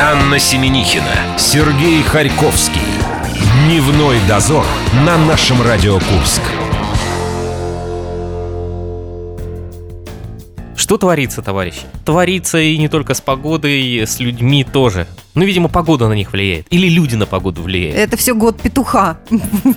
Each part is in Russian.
Анна Семенихина, Сергей Харьковский. Дневной дозор на нашем Радио Курск. Что творится, товарищи? Творится и не только с погодой, с людьми тоже. Ну, видимо, погода на них влияет. Или люди на погоду влияют. Это все год петуха.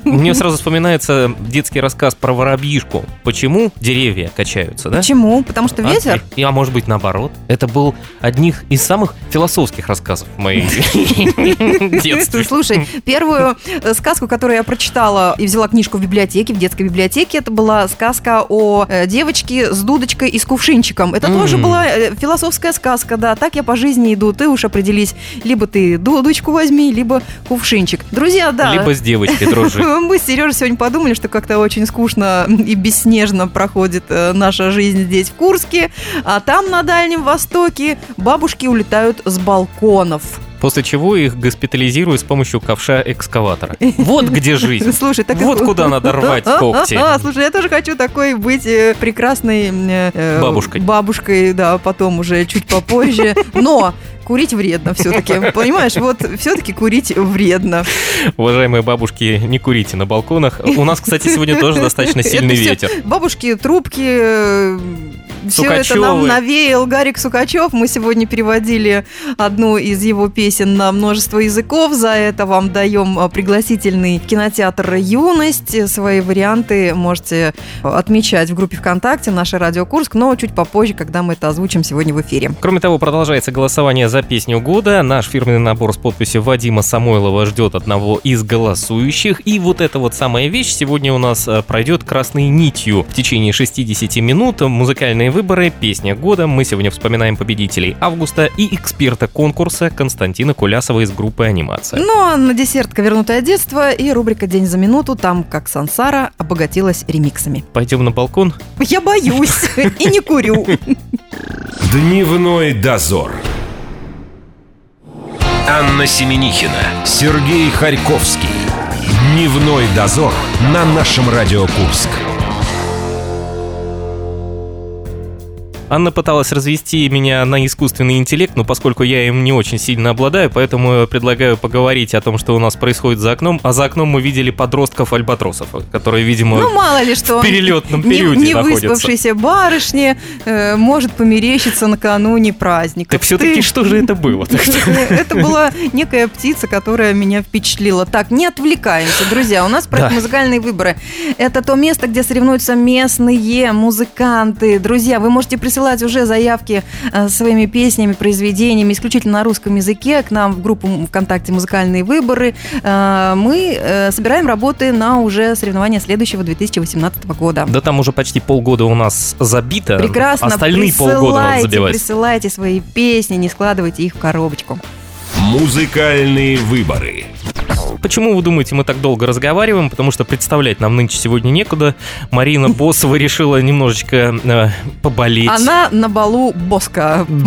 Мне сразу вспоминается детский рассказ про воробьишку. Почему деревья качаются, да? Почему? Потому что А, ветер? и- а может быть наоборот? Это был одних из самых философских рассказов в моей детстве. Слушай, первую э, сказку, которую я прочитала и взяла книжку в библиотеке, в детской библиотеке, это была сказка о э, девочке с дудочкой и с кувшинчиком. Это тоже была э, философская сказка, да. Так я по жизни иду, ты уж определись. Либо ты дудочку возьми, либо кувшинчик. Друзья, да. Либо с девочкой дружи. Мы с Сережей сегодня подумали, что как-то очень скучно и бесснежно проходит э, наша жизнь здесь, в Курске. А там, на Дальнем Востоке, бабушки улетают с балконов. После чего их госпитализируют с помощью ковша экскаватора. Вот где жизнь. Слушай, так Вот куда надо рвать когти. А, слушай, я тоже хочу такой быть э, прекрасной э, э, Бабушкой. Бабушкой, да, потом уже чуть попозже. Но курить вредно все-таки. Понимаешь, вот все-таки курить вредно. Уважаемые бабушки, не курите на балконах. У нас, кстати, сегодня тоже достаточно сильный ветер. Бабушки, трубки, все это нам навеял Гарик Сукачев. Мы сегодня переводили одну из его песен на множество языков. За это вам даем а, пригласительный кинотеатр «Юность». Свои варианты можете отмечать в группе ВКонтакте «Наша Радио Курск», но чуть попозже, когда мы это озвучим сегодня в эфире. Кроме того, продолжается голосование за песню года. Наш фирменный набор с подписью Вадима Самойлова ждет одного из голосующих. И вот эта вот самая вещь сегодня у нас э, пройдет красной нитью. В течение 60 минут музыкальные выборы, песня года. Мы сегодня вспоминаем победителей августа и эксперта конкурса Константина Кулясова из группы «Анимация». Ну а на десерт «Вернутое детство» и рубрика «День за минуту», там как Сансара обогатилась ремиксами. Пойдем на балкон. Я боюсь и не курю. Дневной дозор. Анна Семенихина, Сергей Харьковский. Дневной дозор на нашем Радио Курск. Анна пыталась развести меня на искусственный интеллект, но поскольку я им не очень сильно обладаю, поэтому предлагаю поговорить о том, что у нас происходит за окном. А за окном мы видели подростков-альбатросов, которые, видимо, Ну, мало ли что. в перелетном не- периоде не находятся. выспавшейся барышне э, может померещиться накануне праздника. Так все-таки что же это было? Это была некая птица, которая меня впечатлила. Так, не отвлекаемся, друзья. У нас проект. «Музыкальные выборы». Это то место, где соревнуются местные музыканты. Друзья, вы можете присылать уже заявки э, своими песнями, произведениями исключительно на русском языке к нам в группу ВКонтакте «Музыкальные выборы». Э, Мы э, собираем работы на уже соревнования следующего 2018 года. Да там уже почти полгода у нас забито. Прекрасно. Остальные полгода надо забивать. Присылайте свои песни, не складывайте их в коробочку. Музыкальные выборы. Почему вы думаете, мы так долго разговариваем? Потому что представлять нам нынче сегодня некуда. Марина Босова решила немножечко э, поболеть. Она на балу Боска.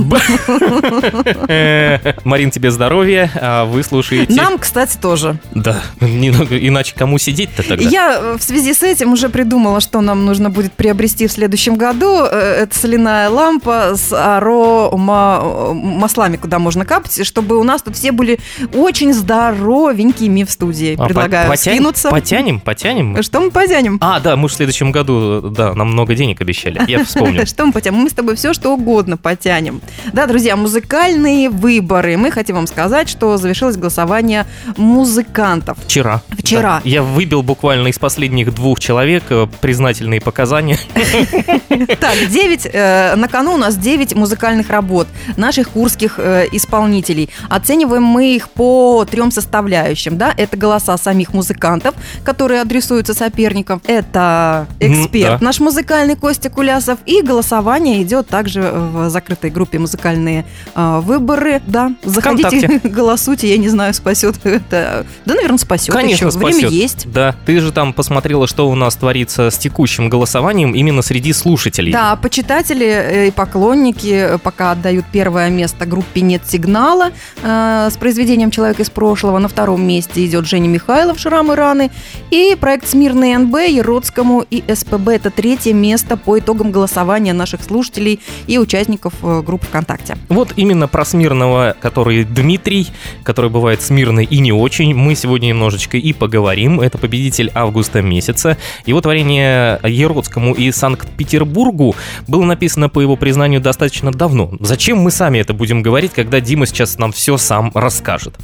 Э, Марин, тебе здоровья, а вы слушаете... Нам, кстати, тоже. Да, иначе кому сидеть-то тогда? Я э, в связи с этим уже придумала, что нам нужно будет приобрести в следующем году. Э, Это соляная лампа с арома маслами, куда можно капать, чтобы у нас тут все были очень здоровенькими в студии. А, Предлагаю по- потянем- скинуться. Потянем, потянем. Что мы потянем? А, да, мы в следующем году, да, нам много денег обещали. Я вспомнил. Что мы потянем? Мы с тобой все, что угодно потянем. Да, друзья, музыкальные выборы. Мы хотим вам сказать, что завершилось голосование музыкантов. Вчера. Вчера. Я выбил буквально из последних двух человек э, признательные показания. Так, 9, на кону у нас 9 музыкальных работ наших курских э, исполнителей. Оцениваем мы их по трем составляющим. Да? Это голоса самих музыкантов, которые адресуются соперникам. Это эксперт да. наш музыкальный Костя Кулясов. И голосование идет также в закрытой группе «Музыкальные э, выборы». Да, заходите, Вконтакте. голосуйте. Я не знаю, спасет это. Да, наверное, спасет Конечно, еще. Время спасет. есть. Да, ты же там посмотрела, что у нас творится с текущим голосованием именно среди слушателей. Да, почитатели э, и поклонники пока отдают первое место группе «Нет сигнала» э, с произведением «Человек из прошлого». На втором месте идет Женя Михайлов «Шрамы раны». И проект «Смирный НБ» Еродскому и СПБ. Это третье место по итогам голосования наших слушателей и участников э, группы ВКонтакте. Вот именно про Смирного, который Дмитрий, который бывает смирный и не очень, мы сегодня немножечко и поговорим. Это победитель августа месяца. Его творение Еродскому и Санкт-Петербургу было написано, по его признанию, достаточно давно. Зачем мы сами это будем говорить, когда Дима сейчас нам все сам расскажет?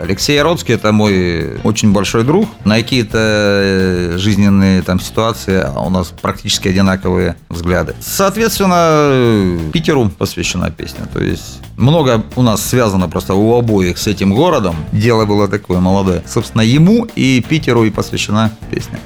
Алексей Яродский – это мой очень большой друг. На какие-то э, жизненные там ситуации у нас практически одинаковые взгляды. Соответственно, Питеру посвящена песня. То есть много у нас связано просто у обоих с этим городом. Дело было такое молодое. Собственно, ему и Питеру и посвящена песня.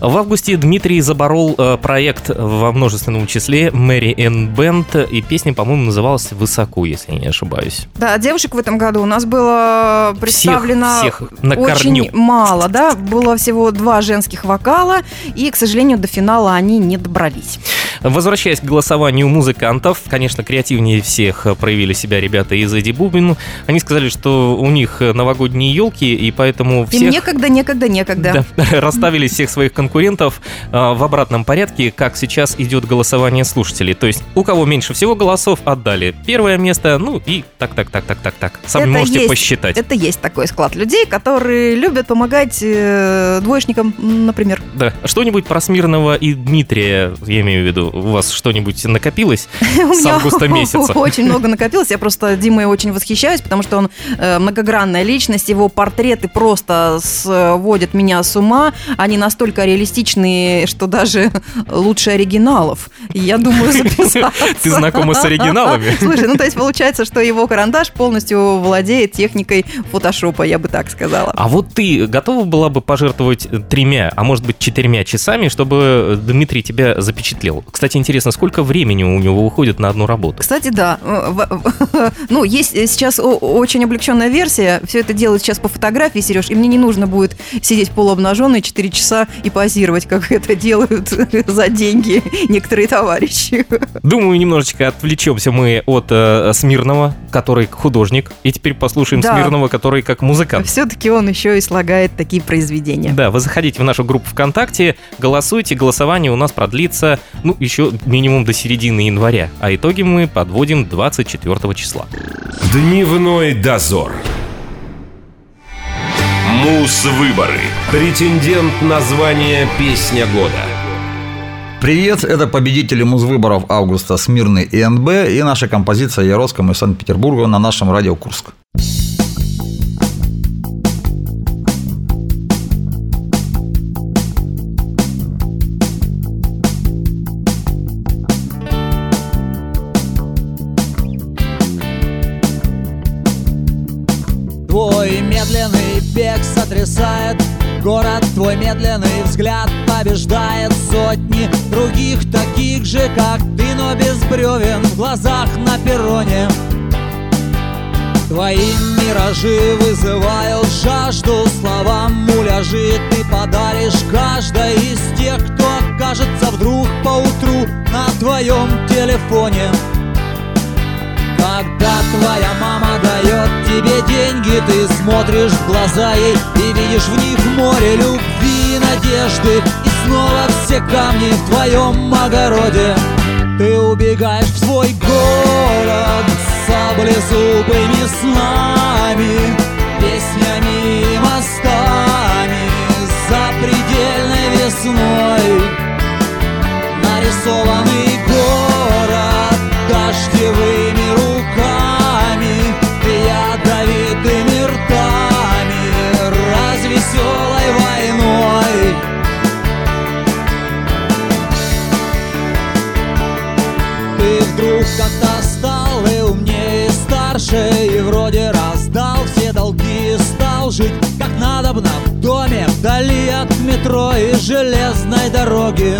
В августе Дмитрий заборол э, проект во множественном числе Мэри Энн Бенд, и песня, по-моему, называлась «Высоко», если я не ошибаюсь. Да, девушек в этом году у нас было представлено всех, всех на очень корню. мало, да, было всего два женских вокала, и, к сожалению, до финала они не добрались. Возвращаясь к голосованию музыкантов, конечно, креативнее всех проявили себя ребята из Эдди Бубин. Они сказали, что у них новогодние елки, и поэтому всех... Им некогда, некогда, некогда. Да, расставили всех своих конкурентов а, в обратном порядке, как сейчас идет голосование слушателей. То есть у кого меньше всего голосов отдали первое место, ну и так, так, так, так, так, так. Сами Это можете есть- посчитать. Это есть такой склад людей, которые любят помогать э, двоечникам, например. Да. Что-нибудь про Смирного и Дмитрия, я имею в виду, у вас что-нибудь накопилось с августа месяца? Очень много накопилось. Я просто Димой очень восхищаюсь, потому что он э, многогранная личность. Его портреты просто сводят меня с ума. Они настолько реалистичные, что даже лучше оригиналов. Я думаю записаться. Ты знакома с оригиналами? Слушай, ну то есть получается, что его карандаш полностью владеет техникой фотошопа, я бы так сказала. А вот ты готова была бы пожертвовать тремя, а может быть четырьмя часами, чтобы Дмитрий тебя запечатлел? Кстати, интересно, сколько времени у него уходит на одну работу? Кстати, да. Ну, есть сейчас очень облегченная версия. Все это делают сейчас по фотографии, Сереж, и мне не нужно будет сидеть полуобнаженной 4 часа и позировать, как это делают за деньги некоторые товарищи. Думаю, немножечко отвлечемся мы от э, Смирного, который художник, и теперь послушаем Да. Смирного, который как музыкант. Все-таки он еще и слагает такие произведения. Да, вы заходите в нашу группу ВКонтакте, голосуйте, голосование у нас продлится, ну, еще минимум до середины января, а итоги мы подводим 24 числа. Дневной дозор. Мус-выборы. Претендент на звание «Песня года». Привет, это победители музвыборов августа Смирный и НБ и наша композиция Яроскому и Санкт-Петербургу на нашем радио Курск. Бег сотрясает Город твой медленный взгляд побеждает сотни Других таких же, как ты, но без бревен В глазах на перроне. Твои миражи вызывают жажду Словам муляжи ты подаришь каждой из тех, кто окажется вдруг поутру на твоем телефоне когда твоя мама дает тебе деньги, ты смотришь в глаза ей и видишь в них море любви и надежды. И снова все камни в твоем огороде. Ты убегаешь в свой город с саблезубыми снами, песнями и мостами, запредельной весной. Нарисованный город дождевыми железной дороги.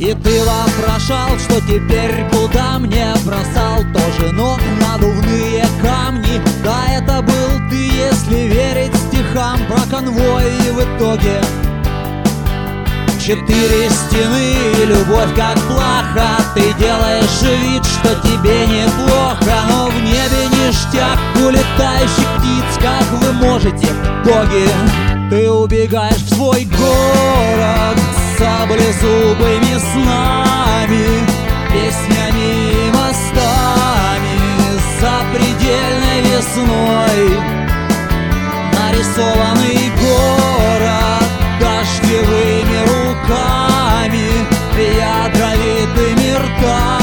И ты вопрошал, что теперь куда мне бросал Тоже ног надувные камни. Да, это был ты, если верить стихам про конвой. И в итоге Четыре стены и любовь как плаха. Ты делаешь вид, что тебе неплохо Но в небе ништяк улетающих птиц Как вы можете, боги Ты убегаешь в свой город Саблезубыми снами Песнями и мостами Запредельной весной. Нарисованный город Дождевыми руками Ядровитыми ртами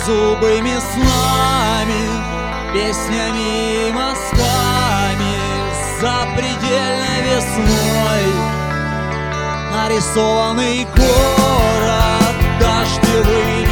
Саблезубыми снами Песнями и мазками Запредельной весной. Нарисованный город Дождевыми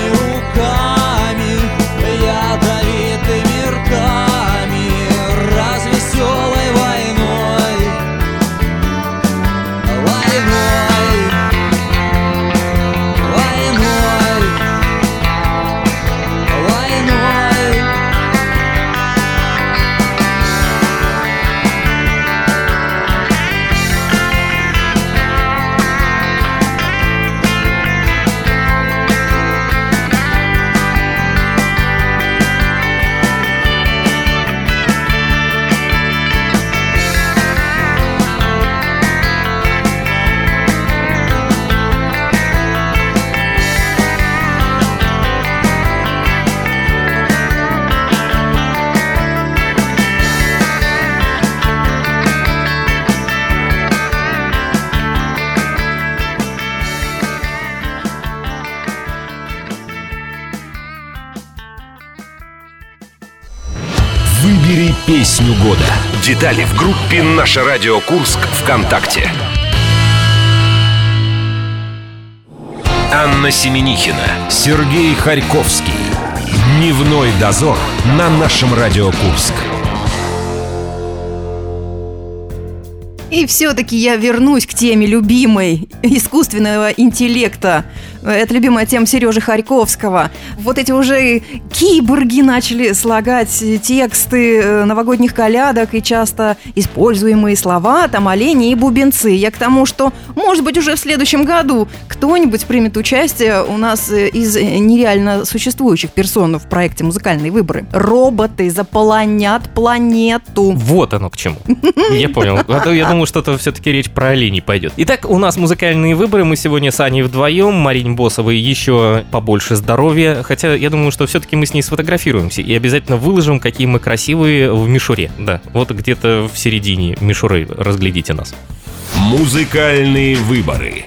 Детали в группе «Наше радио Курск» ВКонтакте. Анна Семенихина, Сергей Харьковский. Дневной дозор на нашем Радио Курск. И все-таки я вернусь к теме любимой искусственного интеллекта. Это любимая тема Сережи Харьковского. Вот эти уже киборги начали слагать тексты э, новогодних колядок и часто используемые слова, там олени и бубенцы. Я к тому, что, может быть, уже в следующем году кто-нибудь примет участие у нас э, из нереально существующих персон в проекте «Музыкальные выборы». Роботы заполонят планету. Вот оно к чему. Я понял. А я думал, что-то все-таки речь про оленей пойдет. Итак, у нас музыкальные выборы. Мы сегодня с Аней вдвоем. Марине Босовой еще побольше здоровья. Хотя я думаю, что все-таки мы с ней сфотографируемся и обязательно выложим, какие мы красивые в мишуре. Да, вот где-то в середине мишуры разглядите нас. Музыкальные выборы.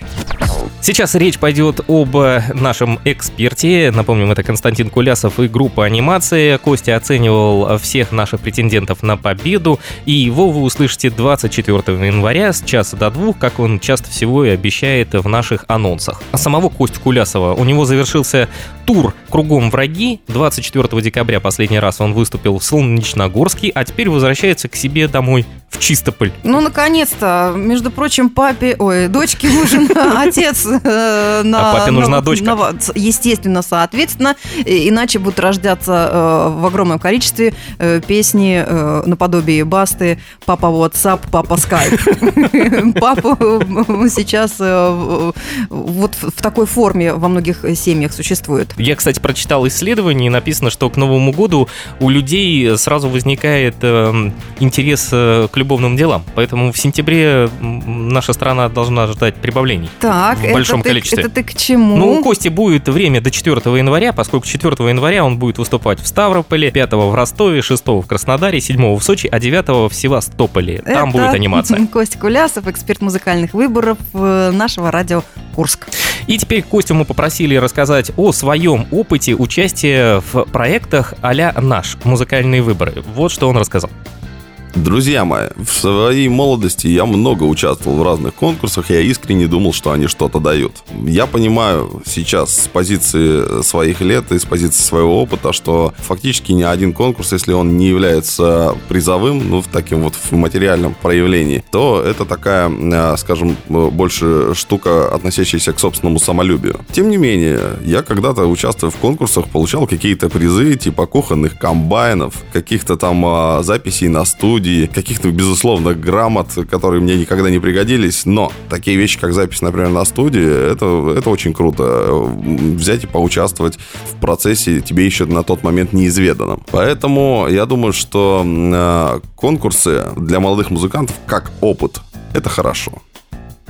Сейчас речь пойдет об э, нашем эксперте. Напомним, это Константин Кулясов и группа анимации. Костя оценивал всех наших претендентов на победу. И его вы услышите 24 января с часа до двух, как он часто всего и обещает в наших анонсах. А самого Костя Кулясова, у него завершился тур «Кругом враги». 24 декабря последний раз он выступил в Солнечногорске, а теперь возвращается к себе домой в Чистополь. Ну, наконец-то, между прочим, папе, ой, дочке нужен отец. Э, на- А папе нужна на- дочка. на- Естественно, соответственно, иначе будут рождаться э, в огромном количестве э, песни э, наподобие Басты «Папа WhatsApp, папа Skype». Папа э, сейчас э, вот в такой форме во многих семьях существует. Я, кстати, прочитал исследование, и написано, что к Новому году у людей сразу возникает интерес к любовным делам. Поэтому в сентябре наша страна должна ждать прибавлений. Так, это большом ты- количестве. Это ты к чему? Ну, у Кости будет время до 4 января, поскольку 4 января он будет выступать в Ставрополе, 5 в Ростове, 6 в Краснодаре, 7 в Сочи, а 9 в Севастополе. Там Это будет анимация. Костя Кулясов, эксперт музыкальных выборов э, нашего радио Курск. И теперь Костю мы попросили рассказать о своем опыте участия в проектах а-ля «Наш» музыкальные выборы. Вот что он рассказал. Друзья мои, в своей молодости я много участвовал в разных конкурсах, я искренне думал, что они что-то дают. Я понимаю сейчас с позиции своих лет и с позиции своего опыта, что фактически ни один конкурс, если он не является призовым, ну, в таким вот в материальном проявлении, то это такая, э, скажем, больше штука, относящаяся к собственному самолюбию. Тем не менее, я когда-то, участвуя в конкурсах, получал какие-то призы, типа кухонных комбайнов, каких-то там а, записей на студии, каких-то, безусловно, грамот, которые мне никогда не пригодились, но такие вещи, как запись, например, на студии, это, это очень круто. Взять и поучаствовать в процессе тебе еще на тот момент неизведанном. Поэтому я думаю, что э, конкурсы для молодых музыкантов как опыт это хорошо.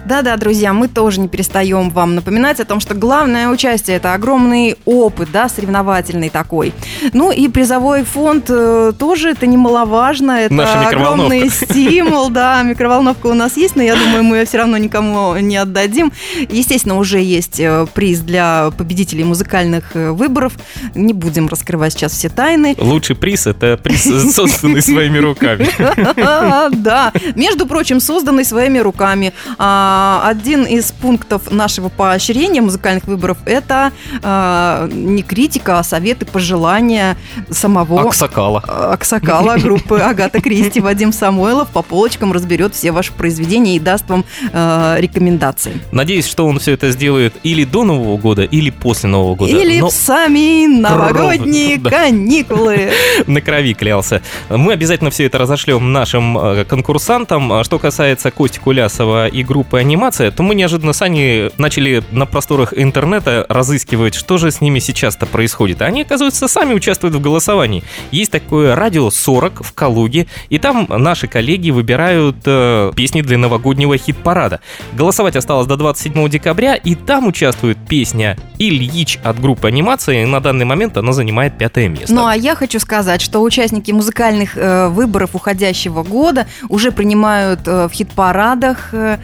Да-да, друзья, мы тоже не перестаем вам напоминать о том, что главное участие – это огромный опыт, да, соревновательный такой. Ну и призовой фонд э, тоже это немаловажно, это Наша огромный стимул, да, микроволновка у нас есть, но я думаю, мы ее все равно никому не отдадим. Естественно, уже есть э, приз для победителей музыкальных э, выборов, не будем раскрывать сейчас все тайны. Лучший приз – это приз, созданный своими руками. Да, между прочим, созданный своими руками. А, один из пунктов нашего поощрения музыкальных выборов – это э, не критика, а советы, пожелания самого Аксакала. Аксакала группы Агата Кристи. Вадим Самойлов по полочкам разберет все ваши произведения и даст вам э, рекомендации. Надеюсь, что он все это сделает или до Нового года, или после Нового года. Или Но... в сами новогодние каникулы. На крови клялся. Мы обязательно все это разошлем нашим конкурсантам. Что касается Кости Кулясова и группы анимация, то мы неожиданно с Аней начали на просторах интернета разыскивать, что же с ними сейчас-то происходит. они, оказывается, сами участвуют в голосовании. Есть такое радио 40 в Калуге, и там наши коллеги выбирают э, песни для новогоднего хит-парада. Голосовать осталось до 27 декабря, и там участвует песня «Ильич» от группы анимации. На данный момент она занимает пятое место. Ну а я хочу сказать, что участники музыкальных э, выборов уходящего года уже принимают э, в хит-парадах э,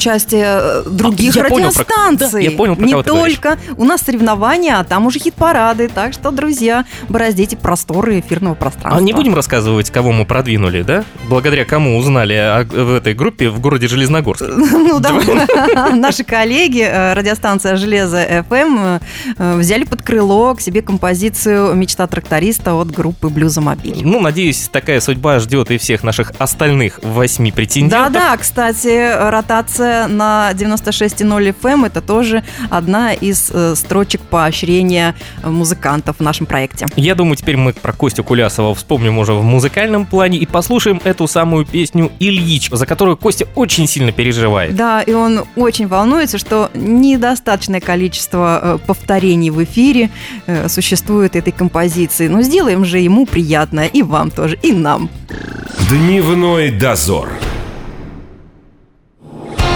участие э, других а, я радиостанций. Понял про, я понял, про Не только. У нас соревнования, а там уже хит-парады. Так что, друзья, бороздите просторы эфирного пространства. А не будем рассказывать, кого мы продвинули, да? Благодаря кому узнали о, в этой группе в городе Железногорск. Ну да, наши коллеги, э, радиостанция «Железо FM», э, взяли под крыло к себе композицию «Мечта тракториста» от группы «Блюзомобиль». Ну, надеюсь, такая судьба ждет и всех наших остальных восьми претендентов. Да-да, кстати, ротация трансляция на 96.0 FM. Эм. Это тоже одна из э, строчек поощрения музыкантов в нашем проекте. Я думаю, теперь мы про Костю Кулясова вспомним уже в музыкальном плане и послушаем эту самую песню «Ильич», за которую Костя очень сильно переживает. Да, и он очень волнуется, что недостаточное количество э, повторений в эфире э, существует этой композиции. Но сделаем же ему приятно, и вам тоже, и нам. Дневной дозор.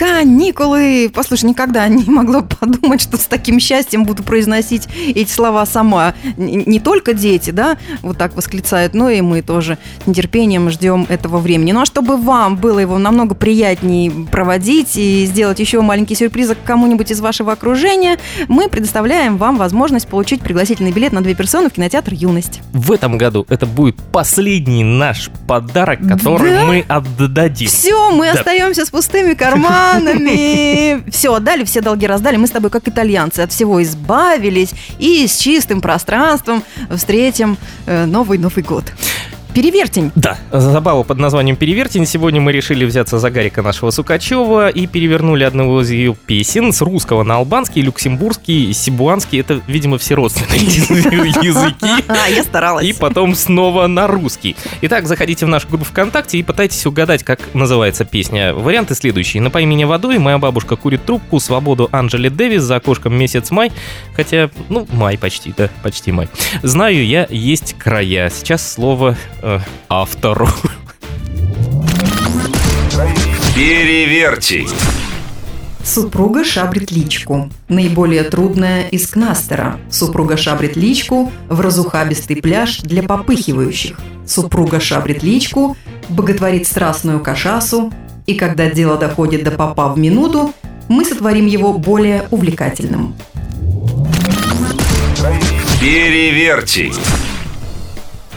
Каникулы! Послушай, никогда не могла подумать, что с таким счастьем буду произносить эти слова сама. Не только дети, да, вот так восклицают, но и мы тоже с нетерпением ждем этого времени. Ну а чтобы вам было его намного приятнее проводить и сделать еще маленький сюрприз кому-нибудь из вашего окружения, мы предоставляем вам возможность получить пригласительный билет на две персоны в кинотеатр «Юность». В этом году это будет последний наш подарок, который да? мы отдадим. Все, мы да. остаемся с пустыми карманами карманами. Все, отдали, все долги раздали. Мы с тобой, как итальянцы, от всего избавились и с чистым пространством встретим э, новый Новый год. Перевертень. Да, забава под названием Перевертень. Сегодня мы решили взяться за Гарика нашего Сукачева и перевернули одного из ее песен с русского на албанский, люксембургский, сибуанский. Это, видимо, все родственные языки. А, я старалась. И потом снова на русский. Итак, заходите в нашу группу ВКонтакте и пытайтесь угадать, как называется песня. Варианты следующие. «Напои меня водой», «Моя бабушка курит трубку», «Свободу» Анджели Дэвис, «За окошком месяц май». Хотя, ну, май почти, да, почти май. «Знаю я, есть края». Сейчас слово автору. Переверьте. Супруга шабрит личку. Наиболее трудная из кнастера. Супруга шабрит личку в разухабистый пляж для попыхивающих. Супруга шабрит личку, боготворит страстную кашасу, и когда дело доходит до попа в минуту, мы сотворим его более увлекательным. Переверьте.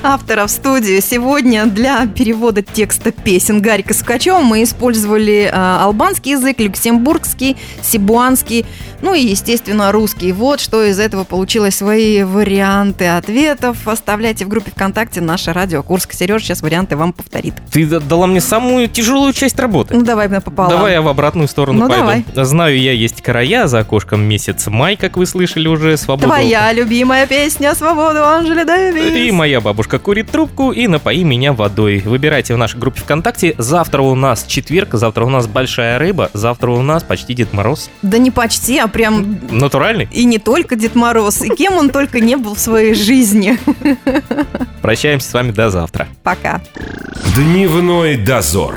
Автора в студию. Сегодня для перевода текста песен Гарика Сукачева мы использовали э, албанский язык, люксембургский, сибуанский, ну и, естественно, русский. Вот что из этого получилось свои варианты ответов. Оставляйте в группе ВКонтакте наше радио Курск. Сереж сейчас варианты вам повторит. Ты дала мне самую тяжелую часть работы. Ну, давай пополам. Давай я в обратную сторону Ну, пойду. Знаю я, есть края, за окошком месяц май, как вы слышали уже, свободу. Твоя любимая песня «Свободу» Анжели Дэвис. И моя бабушка курит трубку и напои меня водой. Выбирайте в нашей группе ВКонтакте. Завтра у нас четверг, завтра у нас большая рыба, завтра у нас почти Дед Мороз. Да не почти, а прям Натуральный. и не только Дед Мороз, и кем он только не был в своей жизни. Прощаемся с вами до завтра. Пока. Дневной дозор.